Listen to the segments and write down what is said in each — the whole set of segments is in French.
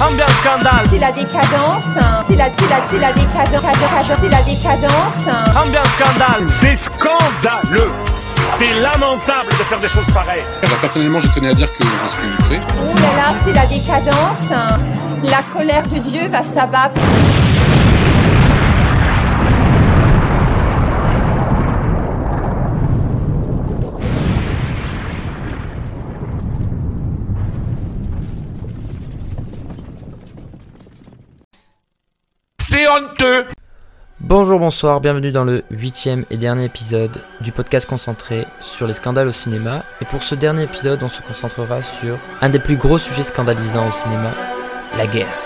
Ambiance scandale. C'est la décadence. C'est la, c'est la, c'est la décadence. C'est la décadence. Ambiance scandale. C'est scandaleux C'est lamentable de faire des choses pareilles Alors personnellement, je tenais à dire que je suis outré. Oh là là, c'est la décadence. La colère de Dieu va s'abattre. Bonjour, bonsoir, bienvenue dans le huitième et dernier épisode du podcast concentré sur les scandales au cinéma. Et pour ce dernier épisode, on se concentrera sur un des plus gros sujets scandalisants au cinéma, la guerre.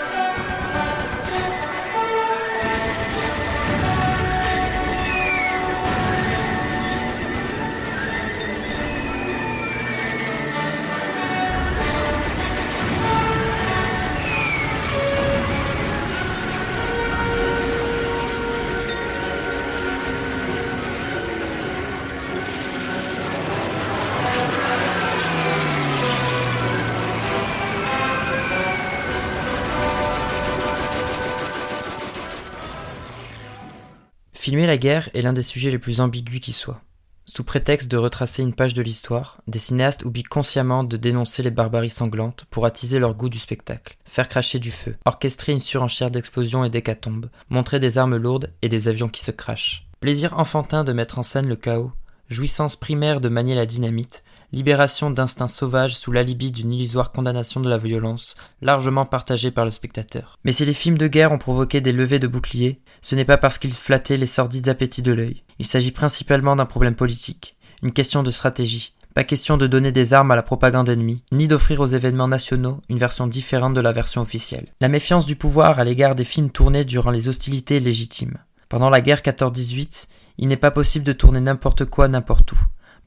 La guerre est l'un des sujets les plus ambigus qui soient. Sous prétexte de retracer une page de l'histoire, des cinéastes oublient consciemment de dénoncer les barbaries sanglantes pour attiser leur goût du spectacle, faire cracher du feu, orchestrer une surenchère d'explosions et d'hécatombes, montrer des armes lourdes et des avions qui se crachent. Plaisir enfantin de mettre en scène le chaos, jouissance primaire de manier la dynamite, libération d'instincts sauvages sous l'alibi d'une illusoire condamnation de la violence, largement partagée par le spectateur. Mais si les films de guerre ont provoqué des levées de boucliers, ce n'est pas parce qu'ils flattaient les sordides appétits de l'œil. Il s'agit principalement d'un problème politique, une question de stratégie. Pas question de donner des armes à la propagande ennemie, ni d'offrir aux événements nationaux une version différente de la version officielle. La méfiance du pouvoir à l'égard des films tournés durant les hostilités est légitime. Pendant la guerre 14-18, il n'est pas possible de tourner n'importe quoi n'importe où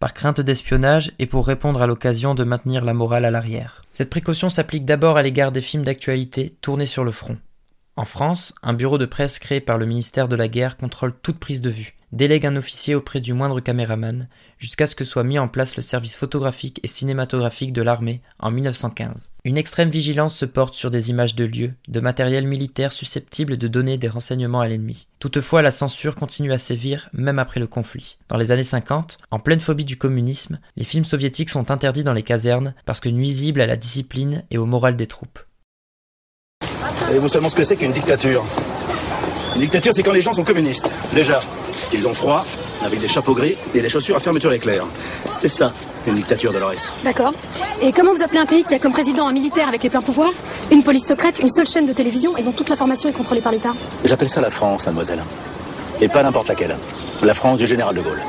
par crainte d'espionnage et pour répondre à l'occasion de maintenir la morale à l'arrière. Cette précaution s'applique d'abord à l'égard des films d'actualité tournés sur le front. En France, un bureau de presse créé par le ministère de la Guerre contrôle toute prise de vue, délègue un officier auprès du moindre caméraman, jusqu'à ce que soit mis en place le service photographique et cinématographique de l'armée en 1915. Une extrême vigilance se porte sur des images de lieux, de matériel militaire susceptible de donner des renseignements à l'ennemi. Toutefois, la censure continue à sévir même après le conflit. Dans les années 50, en pleine phobie du communisme, les films soviétiques sont interdits dans les casernes parce que nuisibles à la discipline et au moral des troupes. Savez-vous seulement ce que c'est qu'une dictature? Une dictature, c'est quand les gens sont communistes. Déjà, ils ont froid, avec des chapeaux gris et des chaussures à fermeture éclair. C'est ça, une dictature, Dolores. D'accord. Et comment vous appelez un pays qui a comme président un militaire avec les pleins pouvoirs, une police secrète, une seule chaîne de télévision et dont toute l'information est contrôlée par l'État? J'appelle ça la France, mademoiselle. Et pas n'importe laquelle. La France du général de Gaulle.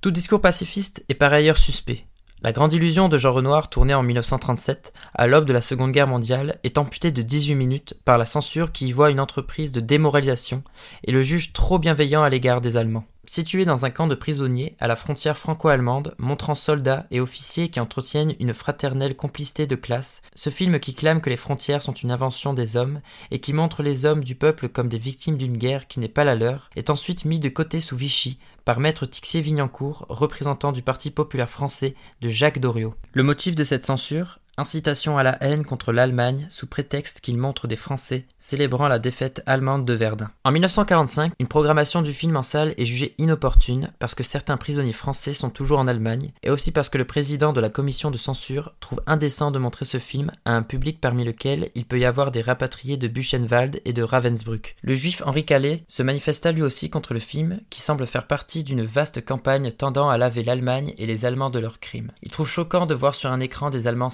Tout discours pacifiste est par ailleurs suspect. La Grande Illusion de Jean Renoir, tournée en 1937, à l'aube de la Seconde Guerre mondiale, est amputée de 18 minutes par la censure qui y voit une entreprise de démoralisation et le juge trop bienveillant à l'égard des Allemands. Situé dans un camp de prisonniers à la frontière franco-allemande, montrant soldats et officiers qui entretiennent une fraternelle complicité de classe, ce film qui clame que les frontières sont une invention des hommes et qui montre les hommes du peuple comme des victimes d'une guerre qui n'est pas la leur, est ensuite mis de côté sous Vichy par maître Tixier-Vignancourt, représentant du Parti populaire français de Jacques Doriot. Le motif de cette censure Incitation à la haine contre l'Allemagne sous prétexte qu'il montre des Français célébrant la défaite allemande de Verdun. En 1945, une programmation du film en salle est jugée inopportune parce que certains prisonniers français sont toujours en Allemagne et aussi parce que le président de la commission de censure trouve indécent de montrer ce film à un public parmi lequel il peut y avoir des rapatriés de Buchenwald et de Ravensbrück. Le juif Henri Calais se manifesta lui aussi contre le film qui semble faire partie d'une vaste campagne tendant à laver l'Allemagne et les Allemands de leurs crimes. Il trouve choquant de voir sur un écran des Allemands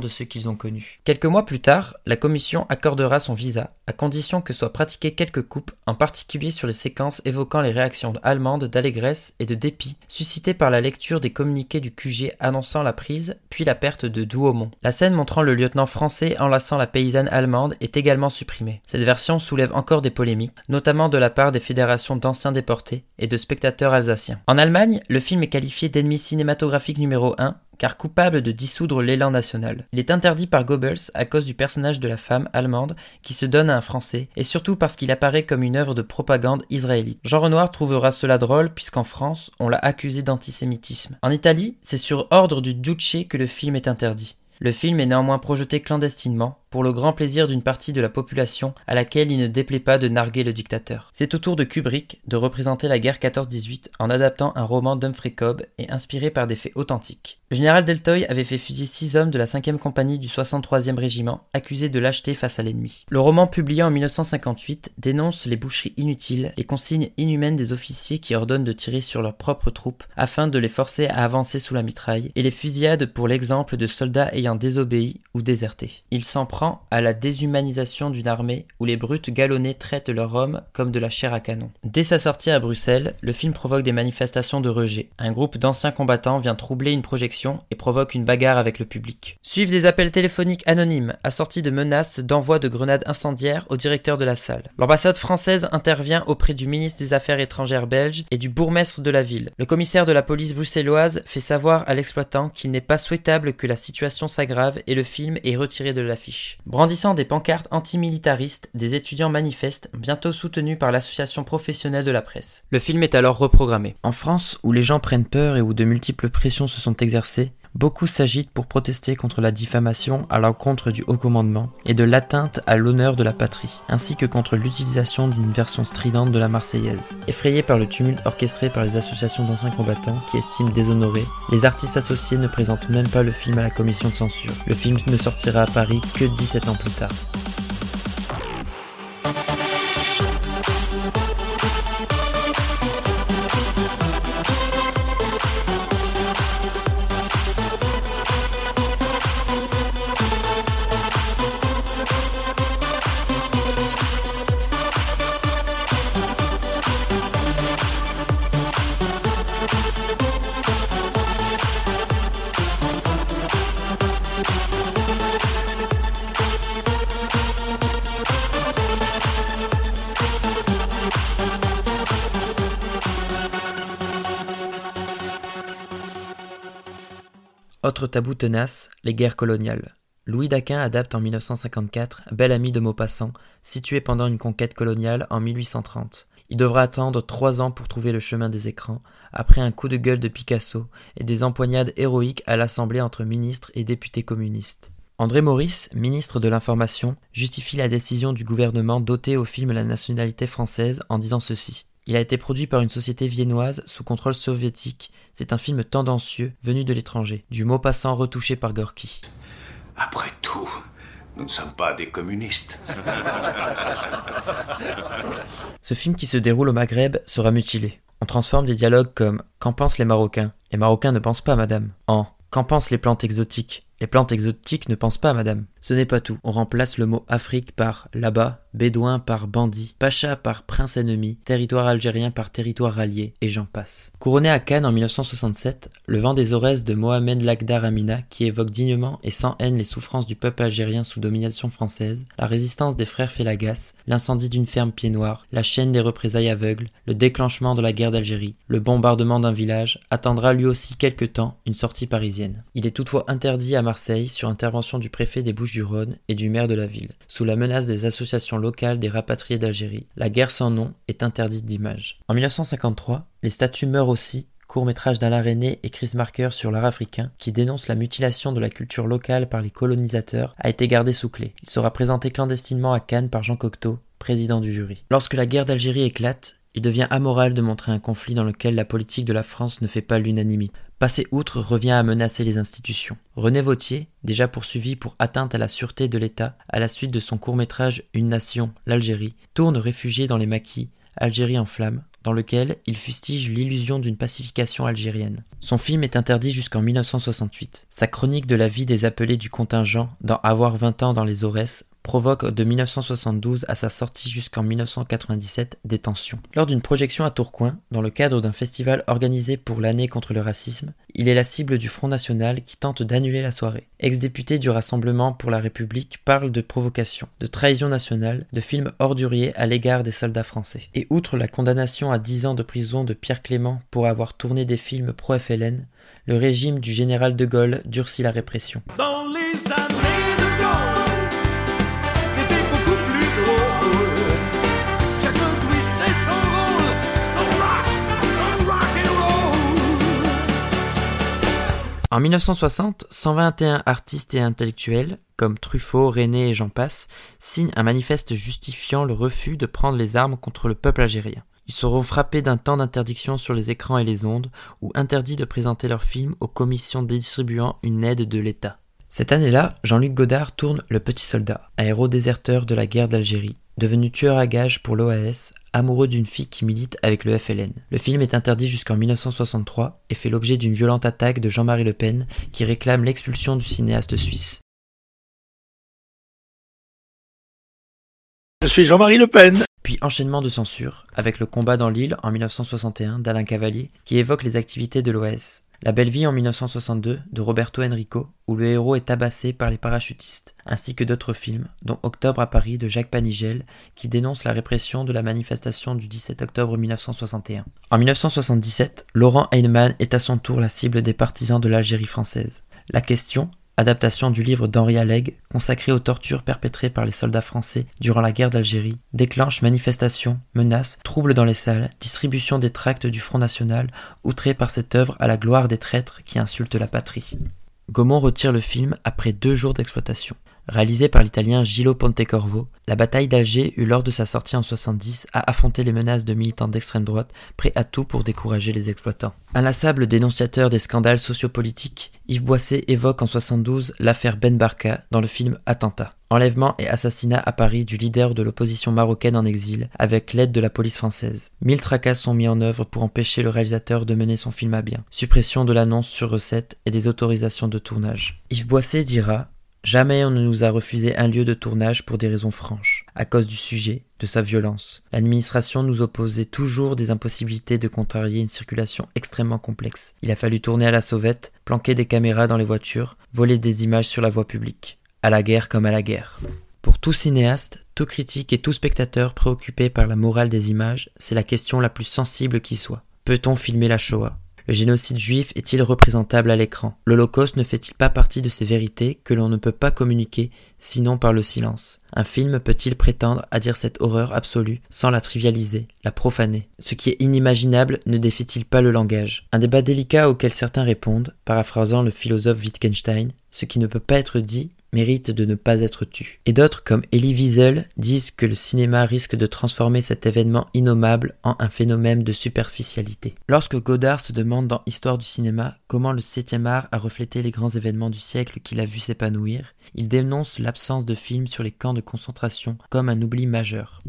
de ceux qu'ils ont connus. Quelques mois plus tard, la commission accordera son visa, à condition que soient pratiquées quelques coupes, en particulier sur les séquences évoquant les réactions allemandes d'allégresse et de dépit suscitées par la lecture des communiqués du QG annonçant la prise, puis la perte de Douaumont. La scène montrant le lieutenant français enlaçant la paysanne allemande est également supprimée. Cette version soulève encore des polémiques, notamment de la part des fédérations d'anciens déportés et de spectateurs alsaciens. En Allemagne, le film est qualifié d'ennemi cinématographique numéro 1 car coupable de dissoudre l'élan national. Il est interdit par Goebbels à cause du personnage de la femme allemande qui se donne à un Français, et surtout parce qu'il apparaît comme une œuvre de propagande israélite. Jean Renoir trouvera cela drôle puisqu'en France, on l'a accusé d'antisémitisme. En Italie, c'est sur ordre du Duce que le film est interdit. Le film est néanmoins projeté clandestinement, pour le grand plaisir d'une partie de la population à laquelle il ne déplaît pas de narguer le dictateur. C'est au tour de Kubrick de représenter la guerre 14-18 en adaptant un roman d'Humphrey Cobb et inspiré par des faits authentiques. Le général Deltoy avait fait fusiller six hommes de la 5e compagnie du 63e régiment, accusés de lâcheté face à l'ennemi. Le roman publié en 1958 dénonce les boucheries inutiles, les consignes inhumaines des officiers qui ordonnent de tirer sur leurs propres troupes afin de les forcer à avancer sous la mitraille, et les fusillades pour l'exemple de soldats ayant désobéi ou déserté. Il s'en prend à la déshumanisation d'une armée où les brutes galonnés traitent leurs hommes comme de la chair à canon. Dès sa sortie à Bruxelles, le film provoque des manifestations de rejet. Un groupe d'anciens combattants vient troubler une projection et provoque une bagarre avec le public. Suivent des appels téléphoniques anonymes assortis de menaces d'envoi de grenades incendiaires au directeur de la salle. L'ambassade française intervient auprès du ministre des Affaires étrangères belge et du bourgmestre de la ville. Le commissaire de la police bruxelloise fait savoir à l'exploitant qu'il n'est pas souhaitable que la situation s'aggrave et le film est retiré de l'affiche. Brandissant des pancartes antimilitaristes, des étudiants manifestent, bientôt soutenus par l'association professionnelle de la presse. Le film est alors reprogrammé. En France, où les gens prennent peur et où de multiples pressions se sont exercées, beaucoup s'agitent pour protester contre la diffamation à l'encontre du haut commandement et de l'atteinte à l'honneur de la patrie, ainsi que contre l'utilisation d'une version stridente de la Marseillaise. Effrayés par le tumulte orchestré par les associations d'anciens combattants qui estiment déshonorés, les artistes associés ne présentent même pas le film à la commission de censure. Le film ne sortira à Paris que 17 ans plus tard. Autre tabou tenace, les guerres coloniales. Louis Daquin adapte en 1954 Bel ami de Maupassant, situé pendant une conquête coloniale en 1830. Il devra attendre trois ans pour trouver le chemin des écrans, après un coup de gueule de Picasso et des empoignades héroïques à l'Assemblée entre ministres et députés communistes. André Maurice, ministre de l'Information, justifie la décision du gouvernement d'ôter au film la nationalité française en disant ceci. Il a été produit par une société viennoise sous contrôle soviétique. C'est un film tendancieux venu de l'étranger, du mot passant retouché par Gorky. Après tout, nous ne sommes pas des communistes. Ce film qui se déroule au Maghreb sera mutilé. On transforme des dialogues comme Qu'en pensent les Marocains? Les Marocains ne pensent pas, madame. En Qu'en pensent les plantes exotiques? Les plantes exotiques ne pensent pas, madame. Ce n'est pas tout. On remplace le mot Afrique par là-bas, bédouin par bandit, pacha par prince ennemi, territoire algérien par territoire allié, et j'en passe. Couronné à Cannes en 1967, Le vent des Aurès de Mohamed Lakhdar Amina, qui évoque dignement et sans haine les souffrances du peuple algérien sous domination française, la résistance des frères Félagas, l'incendie d'une ferme pied noir, la chaîne des représailles aveugles, le déclenchement de la guerre d'Algérie, le bombardement d'un village, attendra lui aussi quelque temps une sortie parisienne. Il est toutefois interdit à Marseille sur intervention du préfet des Bouches du Rhône et du maire de la ville, sous la menace des associations locales des rapatriés d'Algérie. La guerre sans nom est interdite d'image. En 1953, les statues meurent aussi court-métrage d'Alain René et Chris Marker sur l'art africain, qui dénonce la mutilation de la culture locale par les colonisateurs, a été gardé sous clé. Il sera présenté clandestinement à Cannes par Jean Cocteau, président du jury. Lorsque la guerre d'Algérie éclate, il devient amoral de montrer un conflit dans lequel la politique de la France ne fait pas l'unanimité. Passer outre revient à menacer les institutions. René Vautier, déjà poursuivi pour atteinte à la sûreté de l'État à la suite de son court-métrage Une nation, l'Algérie, tourne réfugié dans les maquis Algérie en flammes, dans lequel il fustige l'illusion d'une pacification algérienne. Son film est interdit jusqu'en 1968. Sa chronique de la vie des appelés du contingent dans Avoir 20 ans dans les Aurès provoque de 1972 à sa sortie jusqu'en 1997 des tensions. Lors d'une projection à Tourcoing, dans le cadre d'un festival organisé pour l'année contre le racisme, il est la cible du Front National qui tente d'annuler la soirée. Ex-député du Rassemblement pour la République parle de provocation, de trahison nationale, de films orduriers à l'égard des soldats français. Et outre la condamnation à 10 ans de prison de Pierre Clément pour avoir tourné des films pro-FLN, le régime du général de Gaulle durcit la répression. Dans les En 1960, 121 artistes et intellectuels, comme Truffaut, René et j'en passe, signent un manifeste justifiant le refus de prendre les armes contre le peuple algérien. Ils seront frappés d'un temps d'interdiction sur les écrans et les ondes, ou interdits de présenter leurs films aux commissions distribuant une aide de l'État. Cette année-là, Jean-Luc Godard tourne Le Petit Soldat, un héros déserteur de la guerre d'Algérie, devenu tueur à gages pour l'OAS, amoureux d'une fille qui milite avec le FLN. Le film est interdit jusqu'en 1963 et fait l'objet d'une violente attaque de Jean-Marie Le Pen qui réclame l'expulsion du cinéaste suisse. Je suis Jean-Marie Le Pen. Puis enchaînement de censure, avec le combat dans l'île en 1961 d'Alain Cavalier, qui évoque les activités de l'OAS. La Belle Vie en 1962 de Roberto Enrico, où le héros est tabassé par les parachutistes, ainsi que d'autres films, dont Octobre à Paris de Jacques Panigel, qui dénonce la répression de la manifestation du 17 octobre 1961. En 1977, Laurent Heinemann est à son tour la cible des partisans de l'Algérie française. La question, adaptation du livre d'Henri Alleg, consacré aux tortures perpétrées par les soldats français durant la guerre d'Algérie, déclenche manifestations, menaces, troubles dans les salles, distribution des tracts du Front National, outré par cette œuvre à la gloire des traîtres qui insultent la patrie. Gaumont retire le film après deux jours d'exploitation. Réalisé par l'italien Gillo Pontecorvo, la bataille d'Alger eut lors de sa sortie en 70 à affronter les menaces de militants d'extrême droite prêts à tout pour décourager les exploitants. Inlassable dénonciateur des scandales sociopolitiques, Yves Boisset évoque en 72 l'affaire Ben Barka dans le film Attentat. Enlèvement et assassinat à Paris du leader de l'opposition marocaine en exil avec l'aide de la police française. Mille tracas sont mis en œuvre pour empêcher le réalisateur de mener son film à bien. Suppression de l'annonce sur recette et des autorisations de tournage. Yves Boisset dira Jamais on ne nous a refusé un lieu de tournage pour des raisons franches, à cause du sujet, de sa violence. L'administration nous opposait toujours des impossibilités de contrarier une circulation extrêmement complexe. Il a fallu tourner à la sauvette, planquer des caméras dans les voitures, voler des images sur la voie publique. À la guerre comme à la guerre. Pour tout cinéaste, tout critique et tout spectateur préoccupé par la morale des images, c'est la question la plus sensible qui soit. Peut-on filmer la Shoah? Le génocide juif est-il représentable à l'écran? L'Holocauste ne fait-il pas partie de ces vérités que l'on ne peut pas communiquer sinon par le silence? Un film peut-il prétendre à dire cette horreur absolue sans la trivialiser, la profaner? Ce qui est inimaginable ne défie-t-il pas le langage? Un débat délicat auquel certains répondent, paraphrasant le philosophe Wittgenstein, ce qui ne peut pas être dit mérite de ne pas être tu. Et d'autres, comme Elie Wiesel, disent que le cinéma risque de transformer cet événement innommable en un phénomène de superficialité. Lorsque Godard se demande dans Histoire du cinéma comment le 7 art a reflété les grands événements du siècle qu'il a vu s'épanouir, il dénonce l'absence de films sur les camps de concentration comme un oubli majeur.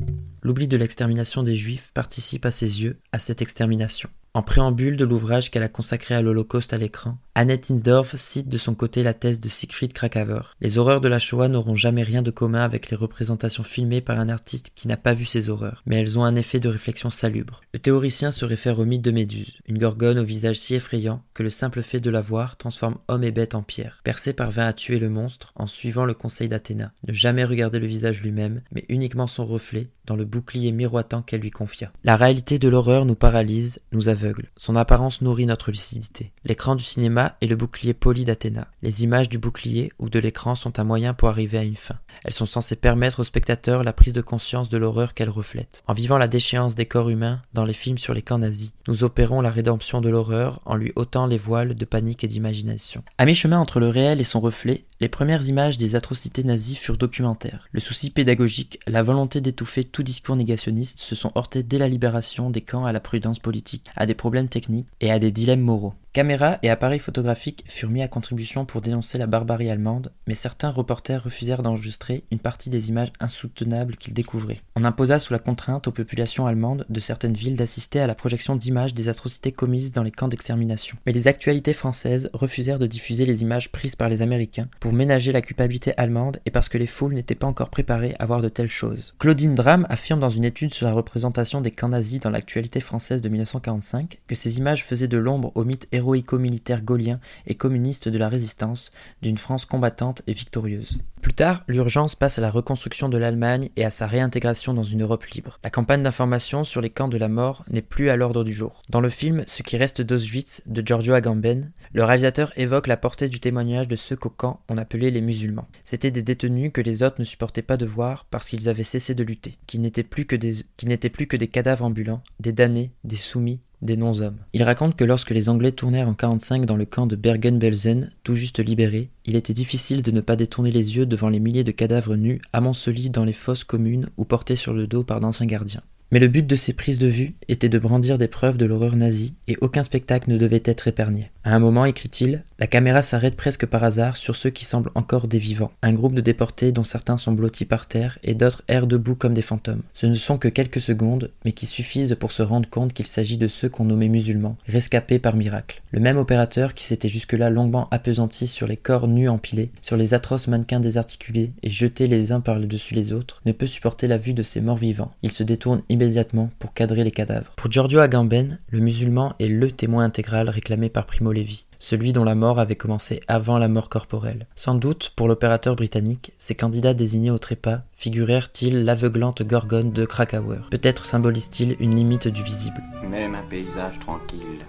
L'oubli de l'extermination des Juifs participe à ses yeux à cette extermination. En préambule de l'ouvrage qu'elle a consacré à l'Holocauste à l'écran, Annette Insdorf cite de son côté la thèse de Siegfried Krakawer. Les horreurs de la Shoah n'auront jamais rien de commun avec les représentations filmées par un artiste qui n'a pas vu ces horreurs, mais elles ont un effet de réflexion salubre. Le théoricien se réfère au mythe de Méduse, une gorgone au visage si effrayant que le simple fait de la voir transforme homme et bête en pierre. Persée parvint à tuer le monstre en suivant le conseil d'Athéna, ne jamais regarder le visage lui-même, mais uniquement son reflet dans le bouclier miroitant qu'elle lui confia. La réalité de l'horreur nous paralyse, nous aveugle son apparence nourrit notre lucidité. L'écran du cinéma est le bouclier poli d'Athéna. Les images du bouclier ou de l'écran sont un moyen pour arriver à une fin. Elles sont censées permettre au spectateur la prise de conscience de l'horreur qu'elles reflètent. En vivant la déchéance des corps humains dans les films sur les camps nazis, nous opérons la rédemption de l'horreur en lui ôtant les voiles de panique et d'imagination. À mi-chemin entre le réel et son reflet, les premières images des atrocités nazies furent documentaires. Le souci pédagogique, la volonté d'étouffer tout discours négationniste se sont heurtés dès la libération des camps à la prudence politique, à des problèmes techniques et à des dilemmes moraux. Caméras et appareils photographiques furent mis à contribution pour dénoncer la barbarie allemande, mais certains reporters refusèrent d'enregistrer une partie des images insoutenables qu'ils découvraient. On imposa sous la contrainte aux populations allemandes de certaines villes d'assister à la projection d'images des atrocités commises dans les camps d'extermination. Mais les actualités françaises refusèrent de diffuser les images prises par les Américains pour ménager la culpabilité allemande et parce que les foules n'étaient pas encore préparées à voir de telles choses. Claudine Dram affirme dans une étude sur la représentation des camps nazis dans l'actualité française de 1945 que ces images faisaient de l'ombre au mythe héroïco-militaire gaulien et communiste de la résistance, d'une France combattante et victorieuse. Plus tard, l'urgence passe à la reconstruction de l'Allemagne et à sa réintégration dans une Europe libre. La campagne d'information sur les camps de la mort n'est plus à l'ordre du jour. Dans le film Ce qui reste d'Auschwitz de Giorgio Agamben, le réalisateur évoque la portée du témoignage de ceux qu'au camp appelait les musulmans. C'étaient des détenus que les autres ne supportaient pas de voir parce qu'ils avaient cessé de lutter, qu'ils n'étaient plus que des, plus que des cadavres ambulants, des damnés, des soumis, des non-hommes. Il raconte que lorsque les Anglais tournèrent en 45 dans le camp de Bergen-Belsen, tout juste libéré, il était difficile de ne pas détourner les yeux devant les milliers de cadavres nus amoncelis dans les fosses communes ou portés sur le dos par d'anciens gardiens. Mais le but de ces prises de vue était de brandir des preuves de l'horreur nazie, et aucun spectacle ne devait être épargné. À un moment, écrit-il, la caméra s'arrête presque par hasard sur ceux qui semblent encore des vivants. Un groupe de déportés dont certains sont blottis par terre et d'autres errent debout comme des fantômes. Ce ne sont que quelques secondes, mais qui suffisent pour se rendre compte qu'il s'agit de ceux qu'on nommait musulmans, rescapés par miracle. Le même opérateur qui s'était jusque-là longuement appesanti sur les corps nus empilés, sur les atroces mannequins désarticulés et jetés les uns par-dessus les autres, ne peut supporter la vue de ces morts vivants. Il se détourne immédiatement pour cadrer les cadavres. Pour Giorgio Agamben, le musulman est le témoin intégral réclamé par Primo Celui dont la mort avait commencé avant la mort corporelle. Sans doute, pour l'opérateur britannique, ces candidats désignés au trépas figurèrent-ils l'aveuglante gorgone de Krakauer. Peut-être symbolisent-ils une limite du visible. Même un paysage tranquille.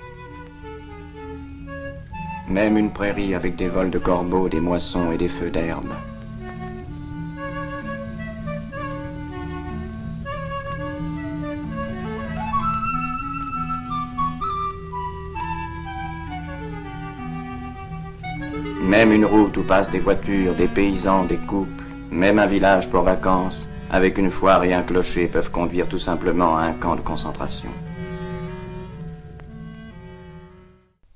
Même une prairie avec des vols de corbeaux, des moissons et des feux d'herbe. Même une route où passent des voitures, des paysans, des couples, même un village pour vacances, avec une foire et un clocher peuvent conduire tout simplement à un camp de concentration.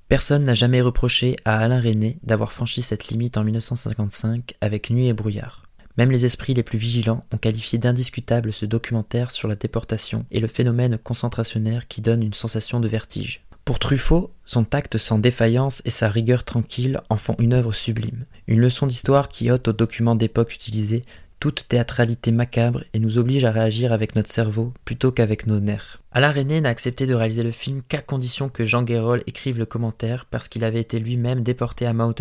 Personne n'a jamais reproché à Alain René d'avoir franchi cette limite en 1955 avec Nuit et brouillard. Même les esprits les plus vigilants ont qualifié d'indiscutable ce documentaire sur la déportation et le phénomène concentrationnaire qui donne une sensation de vertige. Pour Truffaut, son tact sans défaillance et sa rigueur tranquille en font une œuvre sublime, une leçon d'histoire qui ôte aux documents d'époque utilisés toute théâtralité macabre et nous oblige à réagir avec notre cerveau plutôt qu'avec nos nerfs. Alain René n'a accepté de réaliser le film qu'à condition que Jean Guérol écrive le commentaire parce qu'il avait été lui-même déporté à Mount.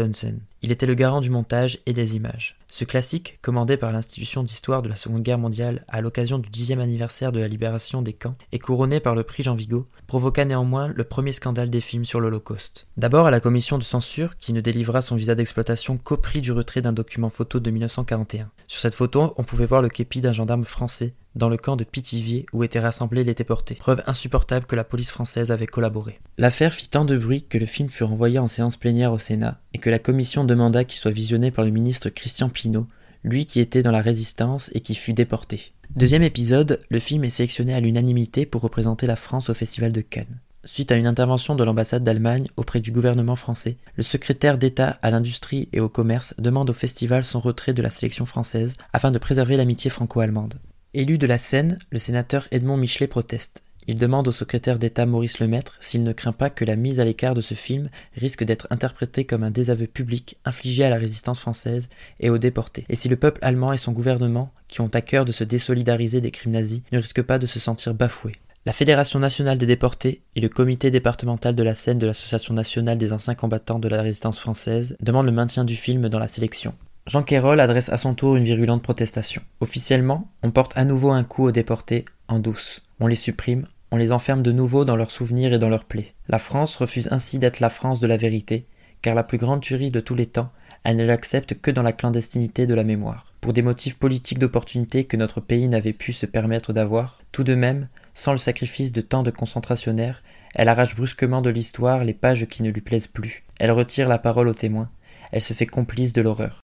Il était le garant du montage et des images. Ce classique, commandé par l'institution d'histoire de la Seconde Guerre mondiale à l'occasion du dixième anniversaire de la libération des camps et couronné par le prix Jean Vigo, provoqua néanmoins le premier scandale des films sur l'Holocauste. D'abord à la commission de censure qui ne délivra son visa d'exploitation qu'au prix du retrait d'un document photo de 1941. Sur cette photo, on pouvait voir le képi d'un gendarme français dans le camp de Pithiviers où étaient rassemblés les déportés, preuve insupportable que la police française avait collaboré. L'affaire fit tant de bruit que le film fut renvoyé en séance plénière au Sénat et que la commission demanda qu'il soit visionné par le ministre Christian Pinault, lui qui était dans la résistance et qui fut déporté. Deuxième épisode, le film est sélectionné à l'unanimité pour représenter la France au Festival de Cannes. Suite à une intervention de l'ambassade d'Allemagne auprès du gouvernement français, le secrétaire d'État à l'industrie et au commerce demande au festival son retrait de la sélection française afin de préserver l'amitié franco-allemande. Élu de la Seine, le sénateur Edmond Michelet proteste. Il demande au secrétaire d'État Maurice Lemaître s'il ne craint pas que la mise à l'écart de ce film risque d'être interprétée comme un désaveu public infligé à la résistance française et aux déportés, et si le peuple allemand et son gouvernement, qui ont à cœur de se désolidariser des crimes nazis, ne risquent pas de se sentir bafoués. La Fédération nationale des déportés et le comité départemental de la Seine de l'Association nationale des anciens combattants de la résistance française demandent le maintien du film dans la sélection. Jean Quérol adresse à son tour une virulente protestation. Officiellement, on porte à nouveau un coup aux déportés, en douce. On les supprime, on les enferme de nouveau dans leurs souvenirs et dans leurs plaies. La France refuse ainsi d'être la France de la vérité, car la plus grande tuerie de tous les temps, elle ne l'accepte que dans la clandestinité de la mémoire. Pour des motifs politiques d'opportunité que notre pays n'avait pu se permettre d'avoir, tout de même, sans le sacrifice de tant de concentrationnaires, elle arrache brusquement de l'histoire les pages qui ne lui plaisent plus. Elle retire la parole aux témoins. Elle se fait complice de l'horreur.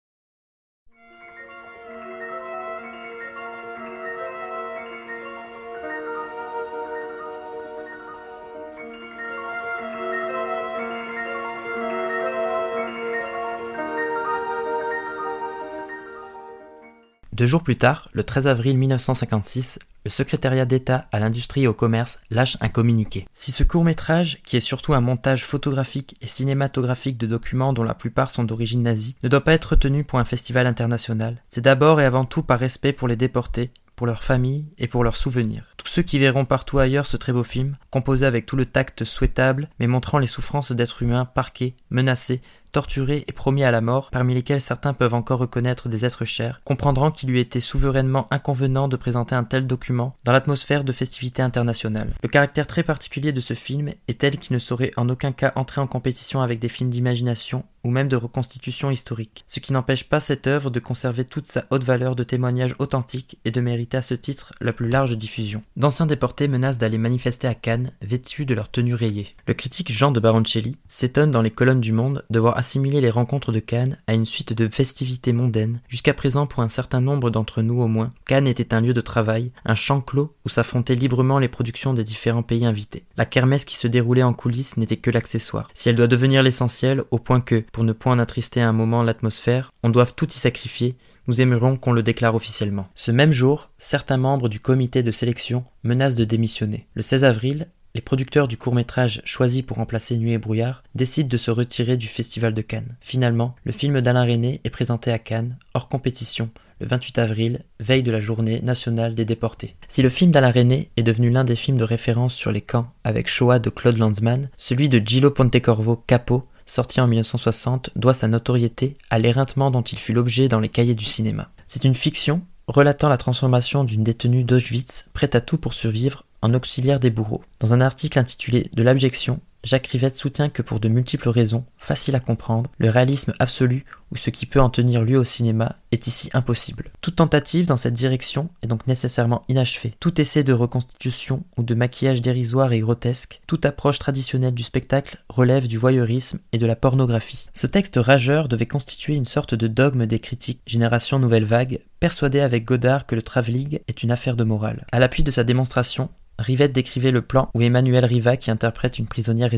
Deux jours plus tard, le 13 avril 1956, le secrétariat d'État à l'industrie et au commerce lâche un communiqué. Si ce court métrage, qui est surtout un montage photographique et cinématographique de documents dont la plupart sont d'origine nazie, ne doit pas être retenu pour un festival international, c'est d'abord et avant tout par respect pour les déportés pour leurs familles et pour leurs souvenirs. Tous ceux qui verront partout ailleurs ce très beau film, composé avec tout le tact souhaitable, mais montrant les souffrances d'êtres humains parqués, menacés, torturés et promis à la mort, parmi lesquels certains peuvent encore reconnaître des êtres chers, comprendront qu'il lui était souverainement inconvenant de présenter un tel document dans l'atmosphère de festivités internationales. Le caractère très particulier de ce film est tel qu'il ne saurait en aucun cas entrer en compétition avec des films d'imagination ou même de reconstitution historique, ce qui n'empêche pas cette œuvre de conserver toute sa haute valeur de témoignage authentique et de mériter à ce titre la plus large diffusion. D'anciens déportés menacent d'aller manifester à Cannes vêtus de leur tenue rayée. Le critique Jean de Baroncelli s'étonne dans les colonnes du Monde de voir assimiler les rencontres de Cannes à une suite de festivités mondaines. Jusqu'à présent, pour un certain nombre d'entre nous au moins, Cannes était un lieu de travail, un champ clos où s'affrontaient librement les productions des différents pays invités. La kermesse qui se déroulait en coulisses n'était que l'accessoire. Si elle doit devenir l'essentiel, au point que, pour ne point en attrister un moment l'atmosphère, on doit tout y sacrifier, nous aimerions qu'on le déclare officiellement. Ce même jour, certains membres du comité de sélection menacent de démissionner. Le 16 avril, les producteurs du court-métrage choisi pour remplacer Nuit et Brouillard décident de se retirer du Festival de Cannes. Finalement, le film d'Alain René est présenté à Cannes, hors compétition, le 28 avril, veille de la journée nationale des déportés. Si le film d'Alain René est devenu l'un des films de référence sur les camps avec Shoah de Claude Lanzmann, celui de Gillo Pontecorvo Capo sorti en 1960, doit sa notoriété à l'éreintement dont il fut l'objet dans les cahiers du cinéma. C'est une fiction relatant la transformation d'une détenue d'Auschwitz prête à tout pour survivre en auxiliaire des bourreaux. Dans un article intitulé De l'abjection, Jacques Rivette soutient que pour de multiples raisons, faciles à comprendre, le réalisme absolu ou ce qui peut en tenir lieu au cinéma est ici impossible. Toute tentative dans cette direction est donc nécessairement inachevée. Tout essai de reconstitution ou de maquillage dérisoire et grotesque, toute approche traditionnelle du spectacle relève du voyeurisme et de la pornographie. Ce texte rageur devait constituer une sorte de dogme des critiques, génération nouvelle vague, persuadée avec Godard que le travelling est une affaire de morale. À l'appui de sa démonstration, Rivette décrivait le plan où Emmanuel Riva, qui interprète une prisonnière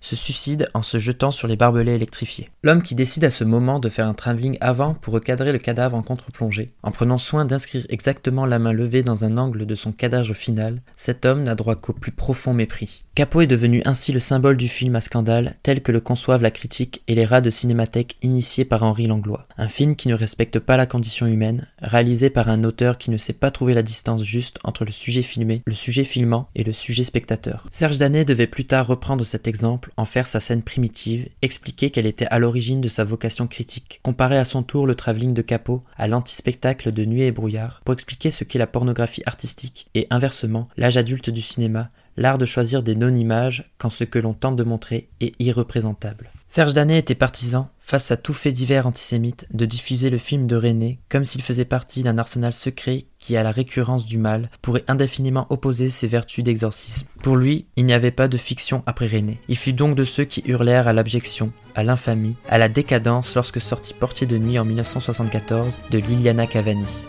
se suicide en se jetant sur les barbelés électrifiés. L'homme qui décide à ce moment de faire un travelling avant pour recadrer le cadavre en contre-plongée, en prenant soin d'inscrire exactement la main levée dans un angle de son cadavre final, cet homme n'a droit qu'au plus profond mépris. Capot est devenu ainsi le symbole du film à scandale tel que le conçoivent la critique et les rats de cinémathèque initiés par Henri Langlois. Un film qui ne respecte pas la condition humaine, réalisé par un auteur qui ne sait pas trouver la distance juste entre le sujet filmé, le sujet filmé et le sujet spectateur. Serge Danet devait plus tard reprendre cet exemple, en faire sa scène primitive, expliquer qu'elle était à l'origine de sa vocation critique, comparer à son tour le travelling de Capot à l'antispectacle de Nuit et Brouillard, pour expliquer ce qu'est la pornographie artistique. Et inversement l'âge adulte du cinéma, l'art de choisir des non-images quand ce que l'on tente de montrer est irreprésentable. Serge Danet était partisan, face à tout fait divers antisémite, de diffuser le film de René comme s'il faisait partie d'un arsenal secret qui, à la récurrence du mal, pourrait indéfiniment opposer ses vertus d'exorcisme. Pour lui, il n'y avait pas de fiction après René. Il fut donc de ceux qui hurlèrent à l'abjection, à l'infamie, à la décadence lorsque sortit Portier de nuit en 1974 de Liliana Cavani.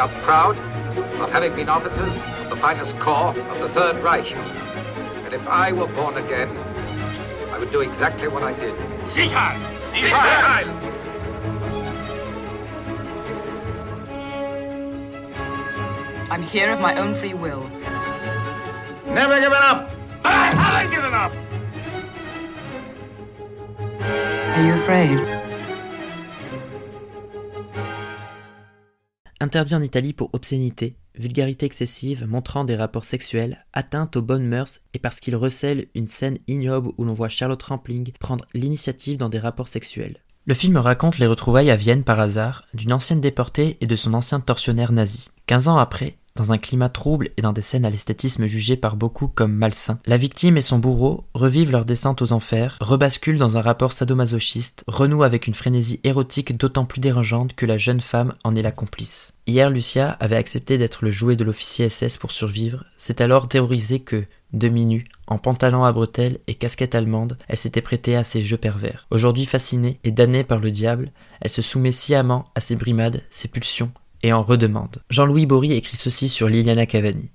Are proud of having been officers of the finest corps of the Third Reich. And if I were born again, I would do exactly what I did. Sicherheit! Sicherheit! I'm here of my own free will. Never give it up! I haven't given up! Are you afraid? Interdit en Italie pour obscénité, vulgarité excessive montrant des rapports sexuels, atteinte aux bonnes mœurs et parce qu'il recèle une scène ignoble où l'on voit Charlotte Rampling prendre l'initiative dans des rapports sexuels. Le film raconte les retrouvailles à Vienne par hasard d'une ancienne déportée et de son ancien tortionnaire nazi. Quinze ans après, dans un climat trouble et dans des scènes à l'esthétisme jugées par beaucoup comme malsains, la victime et son bourreau revivent leur descente aux enfers, rebasculent dans un rapport sadomasochiste, renouent avec une frénésie érotique d'autant plus dérangeante que la jeune femme en est la complice. Hier, Lucia avait accepté d'être le jouet de l'officier SS pour survivre, c'est alors terrorisée que, demi-nue, en pantalon à bretelles et casquette allemande, elle s'était prêtée à ces jeux pervers. Aujourd'hui fascinée et damnée par le diable, elle se soumet sciemment à ses brimades, ses pulsions, et en redemande. Jean-Louis Bory écrit ceci sur Liliana Cavani.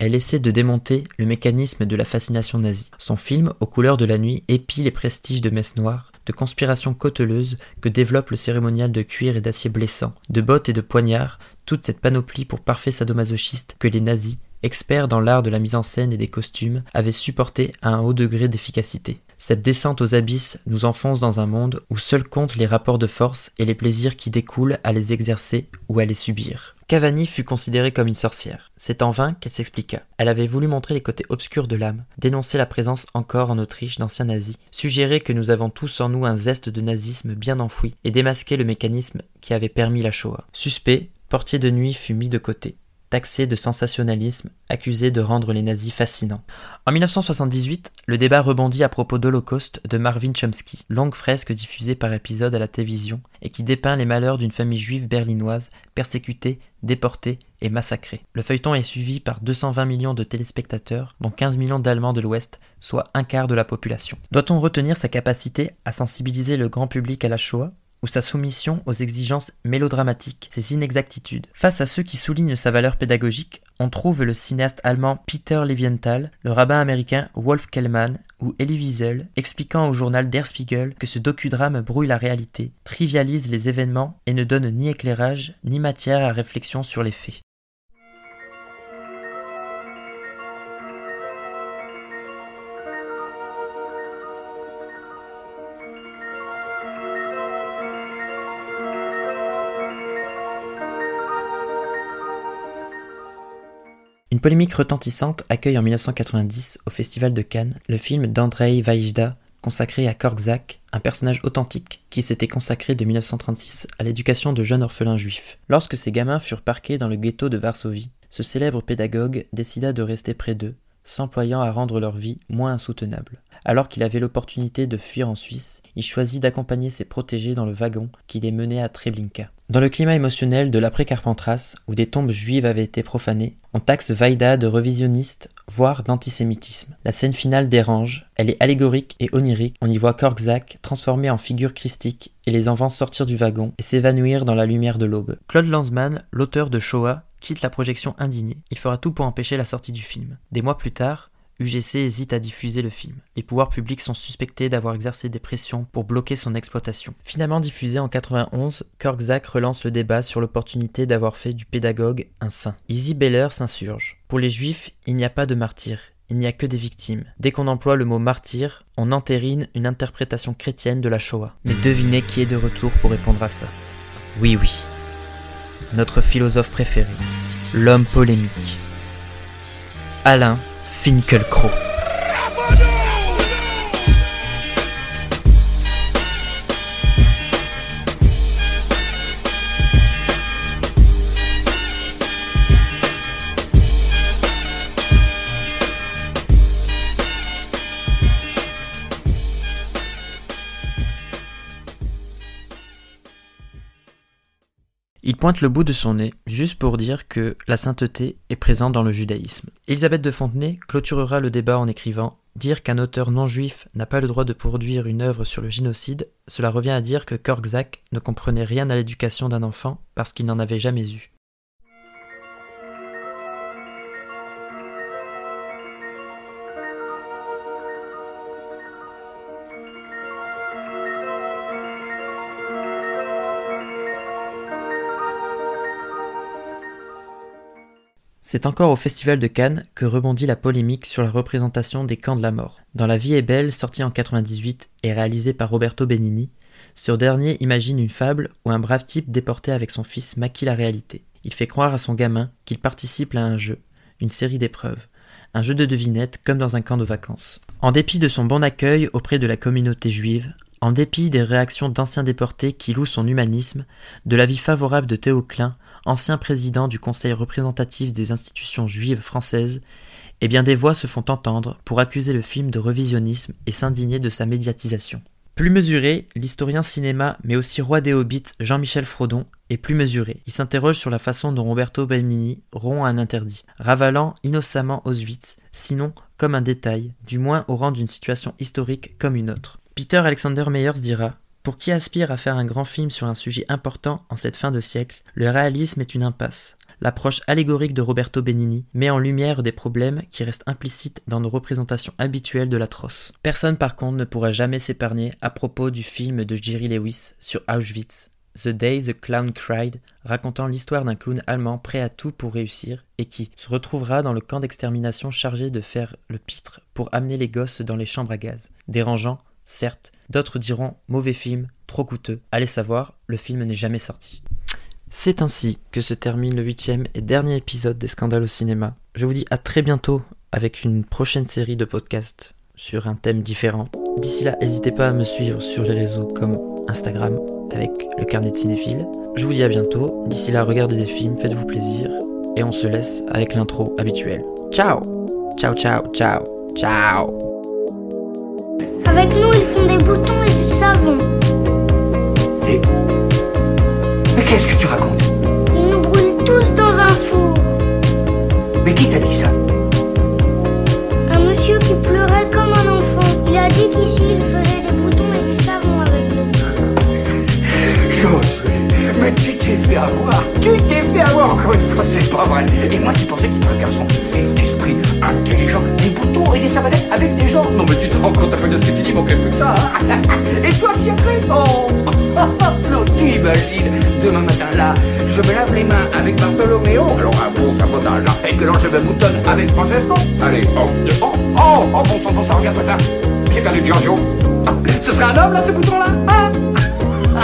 Elle essaie de démonter le mécanisme de la fascination nazie. Son film, aux couleurs de la nuit, épie les prestiges de messes noires, de conspirations cauteleuses que développe le cérémonial de cuir et d'acier blessant, de bottes et de poignards, toute cette panoplie pour parfait sadomasochiste que les nazis, experts dans l'art de la mise en scène et des costumes, avaient supporté à un haut degré d'efficacité. Cette descente aux abysses nous enfonce dans un monde où seuls comptent les rapports de force et les plaisirs qui découlent à les exercer ou à les subir. Cavani fut considérée comme une sorcière. C'est en vain qu'elle s'expliqua. Elle avait voulu montrer les côtés obscurs de l'âme, dénoncer la présence encore en Autriche d'anciens nazis, suggérer que nous avons tous en nous un zeste de nazisme bien enfoui, et démasquer le mécanisme qui avait permis la Shoah. Suspect, Portier de nuit fut mis de côté taxé de sensationnalisme, accusé de rendre les nazis fascinants. En 1978, le débat rebondit à propos d'Holocauste de Marvin Chomsky, longue fresque diffusée par épisode à la télévision et qui dépeint les malheurs d'une famille juive berlinoise persécutée, déportée et massacrée. Le feuilleton est suivi par 220 millions de téléspectateurs, dont 15 millions d'Allemands de l'Ouest, soit un quart de la population. Doit-on retenir sa capacité à sensibiliser le grand public à la Shoah? Ou sa soumission aux exigences mélodramatiques, ses inexactitudes. Face à ceux qui soulignent sa valeur pédagogique, on trouve le cinéaste allemand Peter Levienthal, le rabbin américain Wolf Kellman ou Elie Wiesel expliquant au journal Der Spiegel que ce docudrame brouille la réalité, trivialise les événements et ne donne ni éclairage ni matière à réflexion sur les faits. Une polémique retentissante accueille en 1990 au Festival de Cannes le film d'Andrei Vajda consacré à Korczak, un personnage authentique qui s'était consacré de 1936 à l'éducation de jeunes orphelins juifs. Lorsque ces gamins furent parqués dans le ghetto de Varsovie, ce célèbre pédagogue décida de rester près d'eux, s'employant à rendre leur vie moins insoutenable. Alors qu'il avait l'opportunité de fuir en Suisse, il choisit d'accompagner ses protégés dans le wagon qui les menait à Treblinka. Dans le climat émotionnel de l'après-Carpentras, où des tombes juives avaient été profanées, on taxe Vaïda de revisionniste, voire d'antisémitisme. La scène finale dérange, elle est allégorique et onirique, on y voit Korczak transformé en figure christique et les enfants sortir du wagon et s'évanouir dans la lumière de l'aube. Claude Lanzmann, l'auteur de Shoah, quitte la projection indigné. Il fera tout pour empêcher la sortie du film. Des mois plus tard, UGC hésite à diffuser le film. Les pouvoirs publics sont suspectés d'avoir exercé des pressions pour bloquer son exploitation. Finalement diffusé en 91, Korczak relance le débat sur l'opportunité d'avoir fait du pédagogue un saint. Izzy Beller s'insurge. Pour les juifs, il n'y a pas de martyrs, il n'y a que des victimes. Dès qu'on emploie le mot martyr, on entérine une interprétation chrétienne de la Shoah. Mais devinez qui est de retour pour répondre à ça? Oui, oui. Notre philosophe préféré, l'homme polémique. Alain Finkielkraut. Il pointe le bout de son nez, juste pour dire que la sainteté est présente dans le judaïsme. Elisabeth de Fontenay clôturera le débat en écrivant Dire qu'un auteur non juif n'a pas le droit de produire une œuvre sur le génocide, cela revient à dire que Korczak ne comprenait rien à l'éducation d'un enfant parce qu'il n'en avait jamais eu. C'est encore au Festival de Cannes que rebondit la polémique sur la représentation des camps de la mort. Dans La vie est belle, sorti en 98 et réalisé par Roberto Benigni, ce dernier imagine une fable où un brave type déporté avec son fils maquille la réalité. Il fait croire à son gamin qu'il participe à un jeu, une série d'épreuves, un jeu de devinettes comme dans un camp de vacances. En dépit de son bon accueil auprès de la communauté juive, en dépit des réactions d'anciens déportés qui louent son humanisme, de l'avis favorable de Théo Klein, ancien président du Conseil représentatif des institutions juives françaises, eh bien des voix se font entendre pour accuser le film de revisionnisme et s'indigner de sa médiatisation. Plus mesuré, l'historien cinéma, mais aussi roi des hobbits, Jean-Michel Frodon, est plus mesuré. Il s'interroge sur la façon dont Roberto Benigni rompt un interdit, ravalant innocemment Auschwitz, sinon comme un détail, du moins au rang d'une situation historique comme une autre. Peter Alexander Meyers dira pour qui aspire à faire un grand film sur un sujet important en cette fin de siècle, le réalisme est une impasse. L'approche allégorique de Roberto Benigni met en lumière des problèmes qui restent implicites dans nos représentations habituelles de l'atroce. Personne par contre ne pourra jamais s'épargner à propos du film de Jerry Lewis sur Auschwitz, The Day the Clown Cried, racontant l'histoire d'un clown allemand prêt à tout pour réussir et qui se retrouvera dans le camp d'extermination chargé de faire le pitre pour amener les gosses dans les chambres à gaz. Dérangeant, certes, d'autres diront mauvais film, trop coûteux. Allez savoir, le film n'est jamais sorti. C'est ainsi que se termine le huitième et dernier épisode des Scandales au cinéma. Je vous dis à très bientôt avec une prochaine série de podcasts sur un thème différent. D'ici là, n'hésitez pas à me suivre sur les réseaux comme Instagram avec le carnet de cinéphile. Je vous dis à bientôt. D'ici là, regardez des films, faites-vous plaisir et on se laisse avec l'intro habituelle. Ciao Ciao, ciao, ciao, ciao Avec nous, ils font des boutons et du savon. Mais qu'est-ce que tu racontes? Ils nous brûlent tous dans un four. Mais qui t'a dit ça? Un monsieur qui pleurait comme un enfant. Il a dit qu'ici, il faisait des boutons et du savon avec nous. Josué, mais tu t'es fait avoir Tu t'es fait avoir encore une fois, c'est pas vrai Et moi qui pensais que tu étais un garçon et des savonnettes avec des gens. Non mais tu te rends compte un peu de ce que tu dis, mon plus que ça hein. Et toi qui as cru? Oh Non, tu imagines, demain matin là, je me lave les mains avec Bartholoméo, alors un bon sabotage là, et que là je me boutonne avec Francesco. Allez, oh, oh, oh, oh, bon sang, bon sang, regarde-moi ça. J'ai perdu Giorgio Ah, Ce serait un homme là, ce bouton là hein?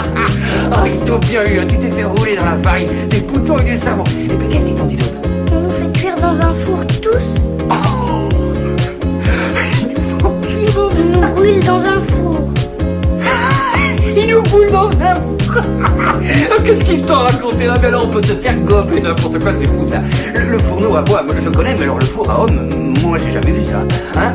Ah, ils t'ont bien eu, hein. tu t'es fait rouler dans la farine, des boutons et du savon. Et puis qu'est-ce qu'ils t'ont dit d'autre? On nous fait cuire dans un four tous. Brûlent dans un four. Ils nous brûlent dans un four Qu'est-ce qu'ils t'ont raconté là Mais alors on peut te faire gober n'importe quoi, c'est fou ça. Le, fourneau à bois, moi je connais, mais alors le four à homme, moi j'ai jamais vu ça. Hein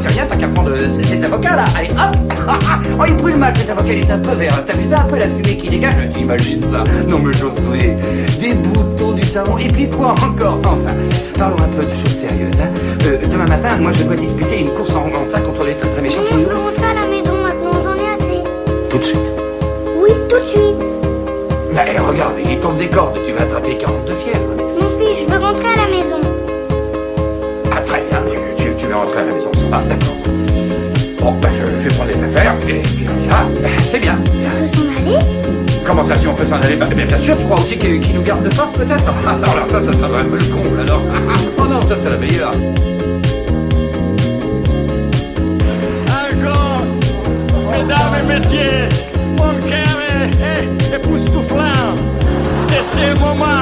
c'est rien, t'as qu'à prendre euh, cet avocat là. Allez, hop Oh, il brûle mal cet avocat, il est un peu vert. T'as vu ça un peu la fumée qui dégage T'imagines ça Non mais Josué, des boutons, du savon, et puis quoi encore? Enfin, parlons un peu de choses sérieuses. Hein. Euh, demain matin, moi je dois disputer une course en, en sac contre les très très méchants. Maman, je veux rentrer à la maison maintenant, j'en ai assez. Tout de suite. Oui, tout de suite. Là, eh, regarde, il tombe des cordes, tu vas attraper 42 fièvres. M'en fiche, je veux rentrer à la maison. Ah, tu veux rentrer à la maison. Ah, d'accord. Bon, ben, je, je vais prendre les affaires, et puis on ira. C'est bien. On peut s'en aller? Comment ça, si on peut s'en aller? Bah, bien, bien sûr, tu crois aussi qu'il qu'il nous garde de force, peut-être? Ah, non, alors ça, ça, ça va un peu le comble, alors. Oh non, ça, c'est la meilleure. Mesdames et messieurs, mon cœur est, est époustouflant de ces moments.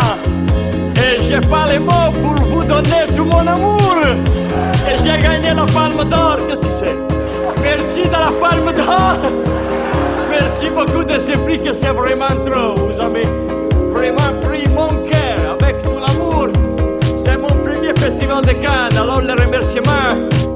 J'ai pas les mots pour vous donner tout mon amour. Et j'ai gagné la palme d'or. Qu'est-ce que c'est? Merci de la palme d'or. Merci beaucoup de ce prix que c'est vraiment trop. Vous avez vraiment pris mon cœur avec tout l'amour. C'est mon premier festival de Cannes, alors le remerciement.